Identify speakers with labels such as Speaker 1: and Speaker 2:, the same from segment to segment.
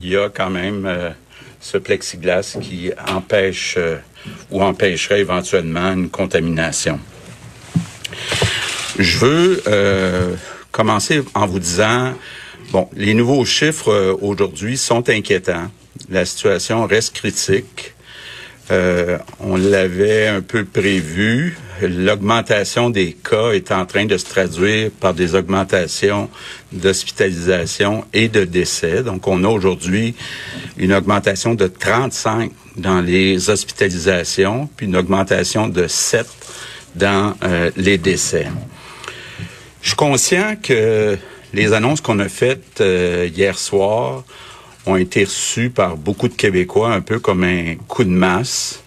Speaker 1: il y a quand même euh, ce plexiglas qui empêche euh, ou empêcherait éventuellement une contamination. Je veux euh, commencer en vous disant, bon, les nouveaux chiffres aujourd'hui sont inquiétants. La situation reste critique. on l'avait un peu prévu l'augmentation des cas est en train de se traduire par des augmentations d'hospitalisation et de décès. Donc, on a aujourd'hui une augmentation de 35 dans les hospitalisations, puis une augmentation de 7 dans euh, les décès. Je suis conscient que les annonces qu'on a faites euh, hier soir ont été reçues par beaucoup de Québécois un peu comme un coup de masse.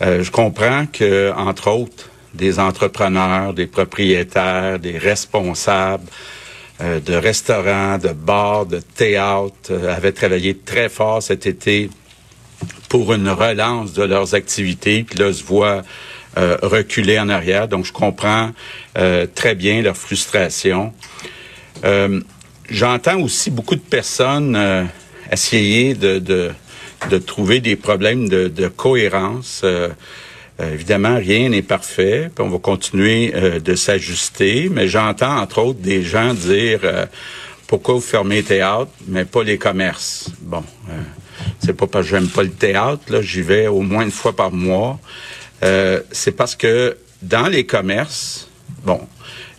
Speaker 1: Euh, je comprends que, entre autres, des entrepreneurs, des propriétaires, des responsables euh, de restaurants, de bars, de théâtres euh, avaient travaillé très fort cet été pour une relance de leurs activités, puis là se voient euh, reculer en arrière. Donc je comprends très bien leur frustration. J'entends aussi beaucoup de personnes essayer de, de, de, trouver des problèmes de, de cohérence. Euh, évidemment, rien n'est parfait, puis on va continuer euh, de s'ajuster, mais j'entends entre autres des gens dire euh, pourquoi vous fermez les théâtres, mais pas les commerces? Bon, c'est pas parce que j'aime pas le théâtre, là, j'y vais au moins une fois par mois. c'est parce que dans les commerces, bon,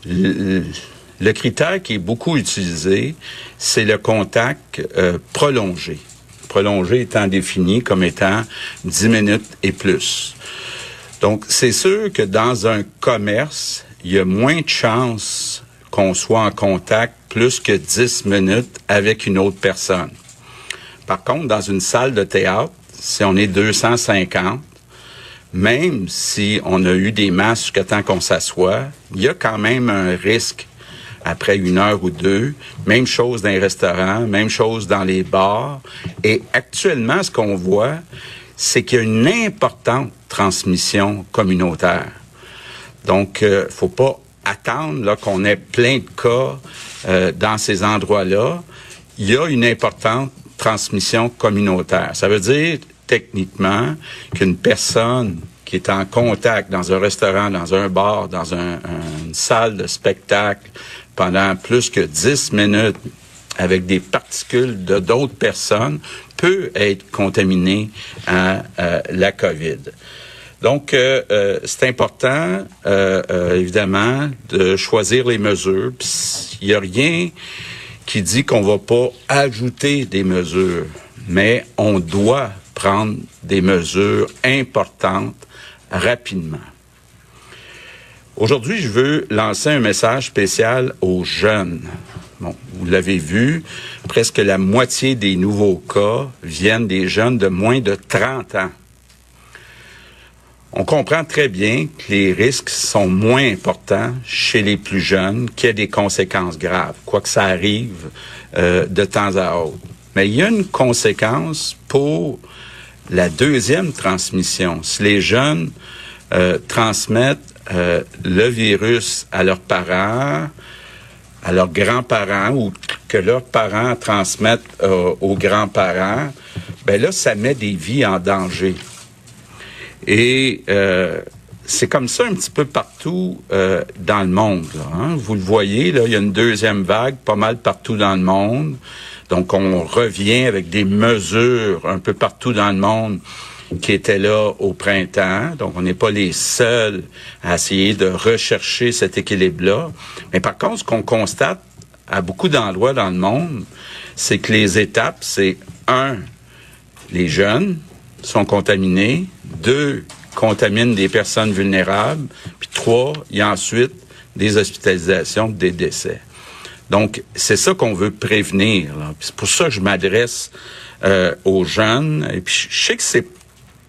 Speaker 1: le, critère qui est beaucoup utilisé, c'est le contact prolongé. Prolongé étant défini comme étant 10 minutes et plus. Donc, c'est sûr que dans un commerce, il y a moins de chances qu'on soit en contact plus que 10 minutes avec une autre personne. Par contre, dans une salle de théâtre, si on est 250, même si on a eu des masques tant qu'on s'assoit, il y a quand même un risque après une heure ou deux. Même chose dans les restaurants, même chose dans les bars. Et actuellement, ce qu'on voit, c'est qu'il y a une importante transmission communautaire. Donc, il euh, faut pas attendre qu'on ait plein de cas euh, dans ces endroits-là. Il y a une importante transmission communautaire. Ça veut dire techniquement qu'une personne qui est en contact dans un restaurant, dans un bar, dans une salle de spectacle pendant plus que 10 minutes avec des particules de d'autres personnes peut être contaminé à, la COVID. Donc, euh, euh, c'est important, euh, évidemment, de choisir les mesures. Il n'y a rien qui dit qu'on va pas ajouter des mesures, mais on doit prendre des mesures importantes rapidement. Aujourd'hui, je veux lancer un message spécial aux jeunes. Vous l'avez vu, presque la moitié des nouveaux cas viennent des jeunes de moins de 30 ans. On comprend très bien que les risques sont moins importants chez les plus jeunes, qu'il y a des conséquences graves, quoi que ça arrive euh, de temps à autre. Mais il y a une conséquence pour la deuxième transmission. Si les jeunes euh, transmettent euh, le virus à leurs parents, à leurs grands-parents ou que leurs parents transmettent euh, aux grands-parents, ben là, ça met des vies en danger. Et euh, c'est comme ça un petit peu partout euh, dans le monde. hein? Vous le voyez, là, il y a une deuxième vague pas mal partout dans le monde. Donc, on revient avec des mesures un peu partout dans le monde qui était là au printemps. Donc, on n'est pas les seuls à essayer de rechercher cet équilibre-là. Mais par contre, ce qu'on constate à beaucoup d'endroits dans le monde, c'est que les étapes, c'est un, les jeunes sont contaminés, deux, contaminent des personnes vulnérables, puis trois, il y a ensuite des hospitalisations, des décès. Donc, c'est ça qu'on veut prévenir. C'est pour ça que je m'adresse euh, aux jeunes. Et puis, je sais que c'est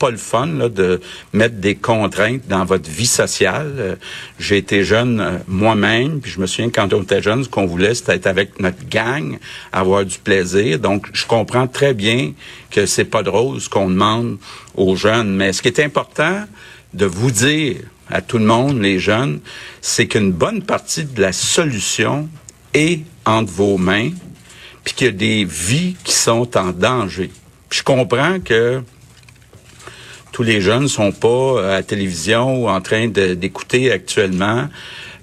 Speaker 1: pas le fun là, de mettre des contraintes dans votre vie sociale. Euh, j'ai été jeune euh, moi-même, puis je me souviens quand on était jeune, ce qu'on voulait, c'était être avec notre gang, avoir du plaisir. Donc, je comprends très bien que c'est pas drôle ce qu'on demande aux jeunes. Mais ce qui est important de vous dire à tout le monde, les jeunes, c'est qu'une bonne partie de la solution est entre vos mains, puis qu'il y a des vies qui sont en danger. je comprends que tous les jeunes sont pas à la télévision ou en train d'écouter actuellement,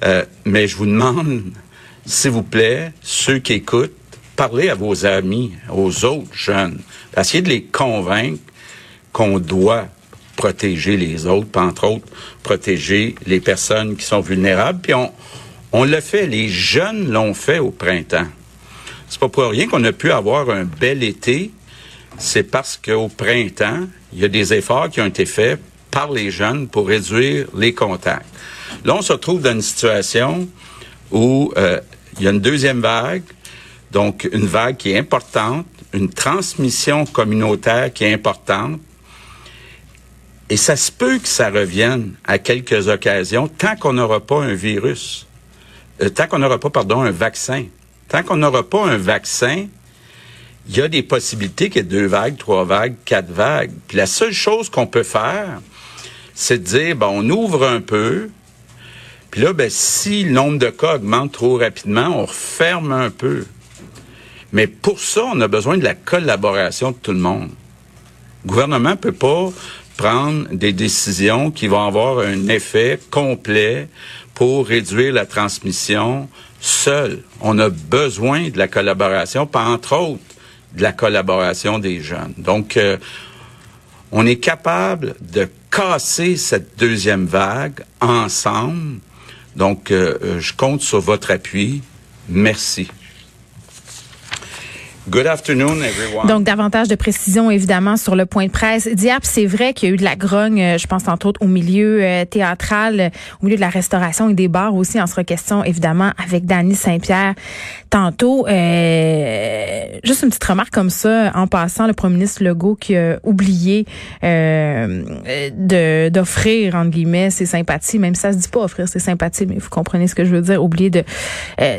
Speaker 1: euh, mais je vous demande, s'il vous plaît, ceux qui écoutent, parlez à vos amis, aux autres jeunes, essayez de les convaincre qu'on doit protéger les autres, entre autres, protéger les personnes qui sont vulnérables. Puis on, on l'a fait, les jeunes l'ont fait au printemps. C'est pas pour rien qu'on a pu avoir un bel été. C'est parce qu'au printemps, il y a des efforts qui ont été faits par les jeunes pour réduire les contacts. Là, on se retrouve dans une situation où euh, il y a une deuxième vague, donc une vague qui est importante, une transmission communautaire qui est importante, et ça se peut que ça revienne à quelques occasions tant qu'on n'aura pas un virus, euh, tant qu'on n'aura pas, pardon, un vaccin. Tant qu'on n'aura pas un vaccin, il y a des possibilités qu'il y ait deux vagues, trois vagues, quatre vagues. Puis la seule chose qu'on peut faire, c'est de dire, ben, on ouvre un peu, puis là, ben, si le nombre de cas augmente trop rapidement, on referme un peu. Mais pour ça, on a besoin de la collaboration de tout le monde. Le gouvernement peut pas prendre des décisions qui vont avoir un effet complet pour réduire la transmission seul. On a besoin de la collaboration, pas entre autres de la collaboration des jeunes. Donc, euh, on est capable de casser cette deuxième vague ensemble. Donc, euh, euh, je compte sur votre appui. Merci. Good afternoon, everyone.
Speaker 2: Donc, davantage de précision, évidemment, sur le point de presse. Diap, c'est vrai qu'il y a eu de la grogne, euh, je pense, entre autres, au milieu euh, théâtral, au milieu de la restauration et des bars aussi. En sera question, évidemment, avec Danny Saint-Pierre tantôt. Euh, juste une petite remarque comme ça, en passant, le premier ministre Legault qui a oublié euh, d'offrir, entre guillemets, ses sympathies, même si ça se dit pas offrir ses sympathies, mais vous comprenez ce que je veux dire, oublier de,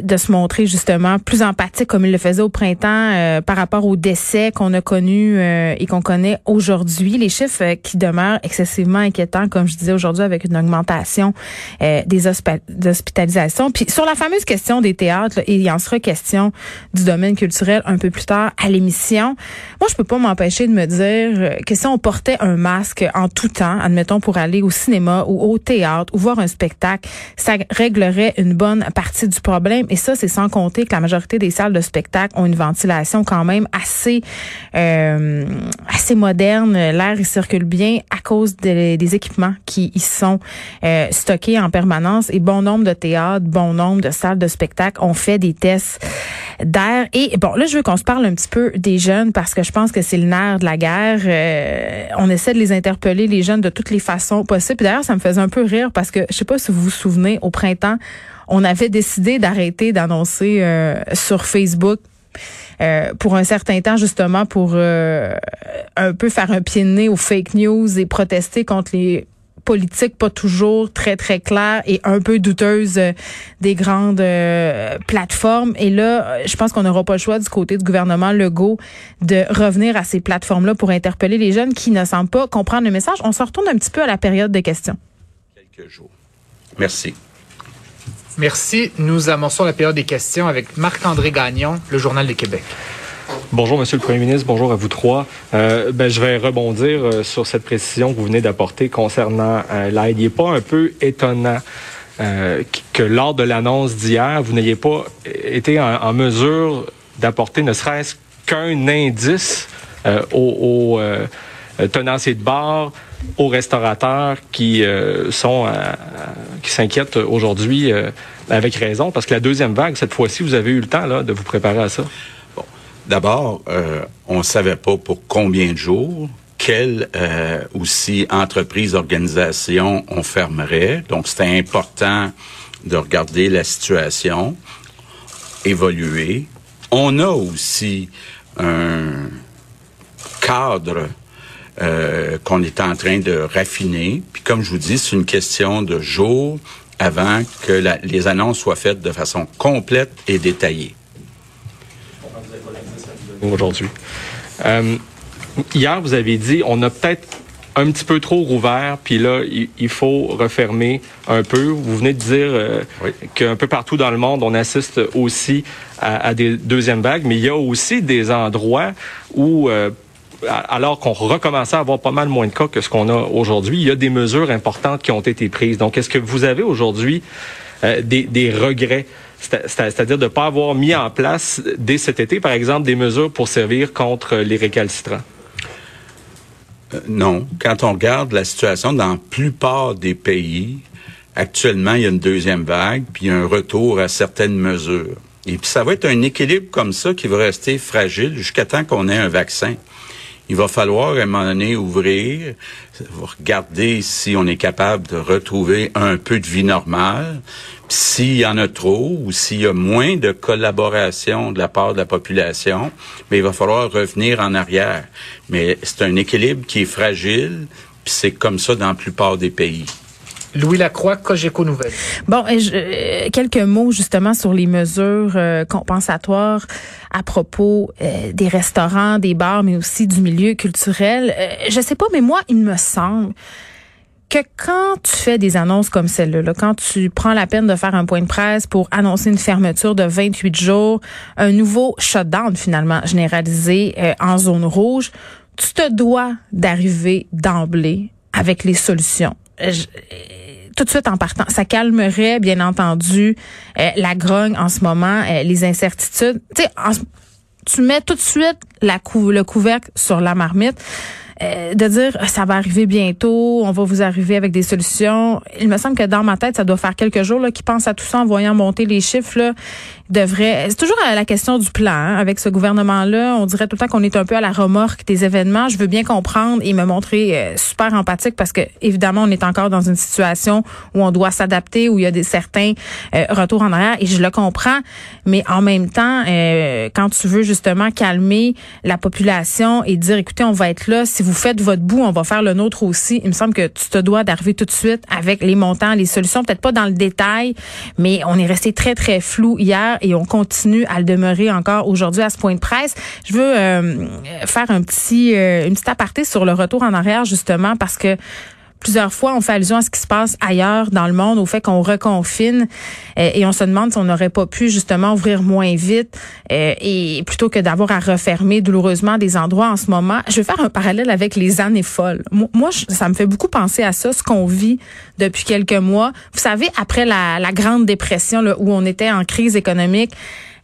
Speaker 2: de se montrer, justement, plus empathique comme il le faisait au printemps euh, par rapport aux décès qu'on a connus euh, et qu'on connaît aujourd'hui. Les chiffres euh, qui demeurent excessivement inquiétants, comme je disais aujourd'hui, avec une augmentation des hospitalisations. Puis sur la fameuse question des théâtres, il y en sera question du domaine culturel un peu plus tard à l'émission. Moi, je peux pas m'empêcher de me dire que si on portait un masque en tout temps, admettons pour aller au cinéma ou au théâtre ou voir un spectacle, ça réglerait une bonne partie du problème. Et ça, c'est sans compter que la majorité des salles de spectacle ont une ventilation quand même assez euh, assez moderne. L'air il circule bien à cause des équipements qui y sont euh, stockés en permanence et bon nombre de théâtres, bon nombre de salles de spectacle ont fait des tests d'air. Et bon, là, je veux qu'on se parle un petit peu des jeunes parce que je pense que c'est le nerf de la guerre. Euh, on essaie de les interpeller, les jeunes, de toutes les façons possibles. D'ailleurs, ça me faisait un peu rire parce que je sais pas si vous vous souvenez, au printemps, on avait décidé d'arrêter d'annoncer sur Facebook euh, pour un certain temps, justement, pour euh, un peu faire un pied de nez aux fake news et protester contre les politiques pas toujours très très claires et un peu douteuses euh, des grandes plateformes. Et là je pense qu'on n'aura pas le choix du côté du gouvernement Legault de revenir à ces plateformes là pour interpeller les jeunes qui ne semblent pas comprendre le message. On se retourne un petit peu à la période de questions.
Speaker 1: Quelques jours. Merci
Speaker 3: Merci. Nous amorçons la période des questions avec Marc-André Gagnon, le Journal du Québec.
Speaker 4: Bonjour, Monsieur le Premier ministre. Bonjour à vous trois. Euh, ben, je vais rebondir euh, sur cette précision que vous venez d'apporter concernant euh, l'aide. Il n'est pas un peu étonnant que lors de l'annonce d'hier, vous n'ayez pas été en, mesure d'apporter ne serait-ce qu'un indice aux tenanciers de bar, aux restaurateurs qui sont qui s'inquiètent aujourd'hui avec raison, parce que la deuxième vague, cette fois-ci, vous avez eu le temps là, de vous préparer à ça.
Speaker 1: Bon. D'abord, euh, on ne savait pas pour combien de jours, quelles euh, aussi entreprises, organisations on fermerait. Donc, c'était important de regarder la situation, évoluer. On a aussi un cadre euh, qu'on est en train de raffiner. Puis comme je vous dis, c'est une question de jours, avant que les annonces soient faites de façon complète et détaillée.
Speaker 4: Aujourd'hui. Euh, hier, vous avez dit, on a peut-être un petit peu trop rouvert, puis là, il, faut refermer un peu. Vous venez de dire euh, qu'un peu partout dans le monde, on assiste aussi à, des deuxièmes vagues, mais il y a aussi des endroits où... Euh, alors qu'on recommençait à avoir pas mal moins de cas que ce qu'on a aujourd'hui, il y a des mesures importantes qui ont été prises. Donc, est-ce que vous avez aujourd'hui euh, des, regrets? C'est-à-dire de ne pas avoir mis en place dès cet été, par exemple, des mesures pour servir contre les récalcitrants?
Speaker 1: Euh, non. Quand on regarde la situation dans la plupart des pays, actuellement, il y a une deuxième vague, puis un retour à certaines mesures. Et puis ça va être un équilibre comme ça qui va rester fragile jusqu'à temps qu'on ait un vaccin. Il va falloir à un moment donné ouvrir, regarder si on est capable de retrouver un peu de vie normale. S'il y en a trop ou s'il y a moins de collaboration de la part de la population, mais il va falloir revenir en arrière. Mais c'est un équilibre qui est fragile, puis c'est comme ça dans la plupart des pays.
Speaker 3: Louis Lacroix, Cogeco Nouvelle.
Speaker 2: Bon, euh, quelques mots justement sur les mesures euh, compensatoires à propos euh, des restaurants, des bars, mais aussi du milieu culturel. je sais pas, mais moi, il me semble que quand tu fais des annonces comme celle-là, quand tu prends la peine de faire un point de presse pour annoncer une fermeture de 28 jours, un nouveau shutdown finalement généralisé en zone rouge, tu te dois d'arriver d'emblée avec les solutions tout de suite en partant. Ça calmerait, bien entendu, euh, la grogne en ce moment, euh, les incertitudes. Tu mets tout de suite le couvercle sur la marmite. Euh, de dire ça va arriver bientôt, on va vous arriver avec des solutions. Il me semble que dans ma tête, ça doit faire quelques jours là, qui pensent à tout ça en voyant monter les chiffres. Là, devrait. C'est toujours la question du plan hein, avec ce gouvernement-là. On dirait tout le temps qu'on est un peu à la remorque des événements. Je veux bien comprendre et me montrer euh, super empathique parce que évidemment on est encore dans une situation où on doit s'adapter, où il y a des certains euh, retours en arrière et je le comprends. Mais en même temps, quand tu veux justement calmer la population et dire écoutez, on va être là si vous faites votre bout, on va faire le nôtre aussi. Il me semble que tu te dois d'arriver tout de suite avec les montants, les solutions, peut-être pas dans le détail, mais on est resté très, très flou hier et on continue à le demeurer encore aujourd'hui à ce point de presse. Je veux euh, faire un petit, euh, une petite aparté sur le retour en arrière, justement, parce que plusieurs fois, on fait allusion à ce qui se passe ailleurs dans le monde, au fait qu'on reconfine euh, et on se demande si on n'aurait pas pu justement ouvrir moins vite euh, et plutôt que d'avoir à refermer douloureusement des endroits en ce moment. Je vais faire un parallèle avec les années folles. Moi, ça me fait beaucoup penser à ça, ce qu'on vit depuis quelques mois. Vous savez, après la, Grande Dépression, où on était en crise économique,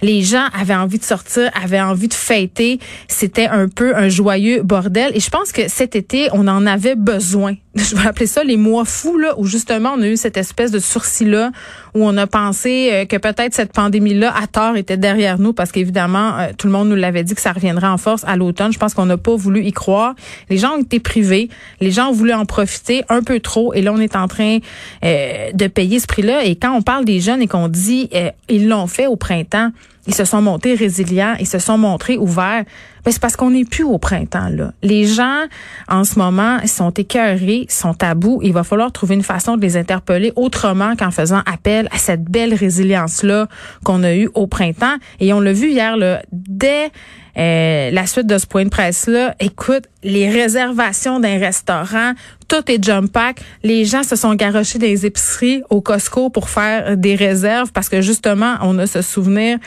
Speaker 2: les gens avaient envie de sortir, avaient envie de fêter. C'était un peu un joyeux bordel. Et je pense que cet été, on en avait besoin. Je vais appeler ça les mois fous, là, où justement on a eu cette espèce de sursis-là, où on a pensé euh, que peut-être cette pandémie-là, à tort, était derrière nous, parce qu'évidemment, euh, tout le monde nous l'avait dit que ça reviendrait en force à l'automne. Je pense qu'on n'a pas voulu y croire. Les gens ont été privés. Les gens ont voulu en profiter un peu trop. Et là, on est en train euh, de payer ce prix-là. Et quand on parle des jeunes et qu'on dit, ils l'ont fait au printemps, ils se sont montés résilients, ils se sont montrés ouverts. Ben, c'est parce qu'on n'est plus au printemps là. Les gens en ce moment sont écœurés, sont tabous. Il va falloir trouver une façon de les interpeller autrement qu'en faisant appel à cette belle résilience là qu'on a eue au printemps. Et on l'a vu hier là, dès euh, la suite de ce point de presse-là, écoute, les réservations d'un restaurant, tout est jump pack. Les gens se sont garochés des épiceries au Costco pour faire des réserves parce que justement, on a ce souvenir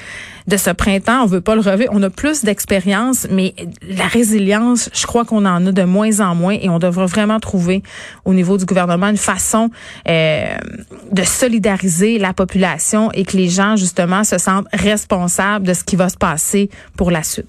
Speaker 2: de ce printemps. On veut pas le revivre. On a plus d'expérience, mais la résilience, je crois qu'on en a de moins en moins et on devrait vraiment trouver au niveau du gouvernement une façon euh, de solidariser la population et que les gens, justement, se sentent responsables de ce qui va se passer pour la suite.